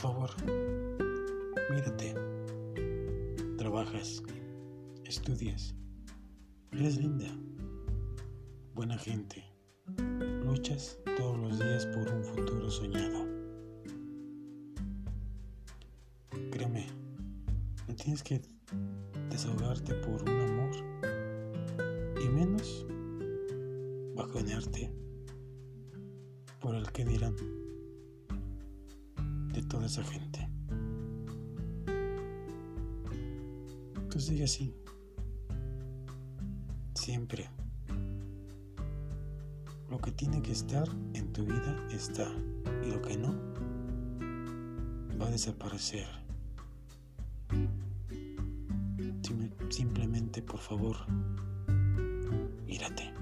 Por favor, mírate. Trabajas, estudias, eres linda, buena gente. Luchas todos los días por un futuro soñado. Créeme, no tienes que desahogarte por un amor y menos bajonearte por el que dirán toda esa gente. Tú sigue así, siempre. Lo que tiene que estar en tu vida está y lo que no va a desaparecer. Simplemente, por favor, mírate.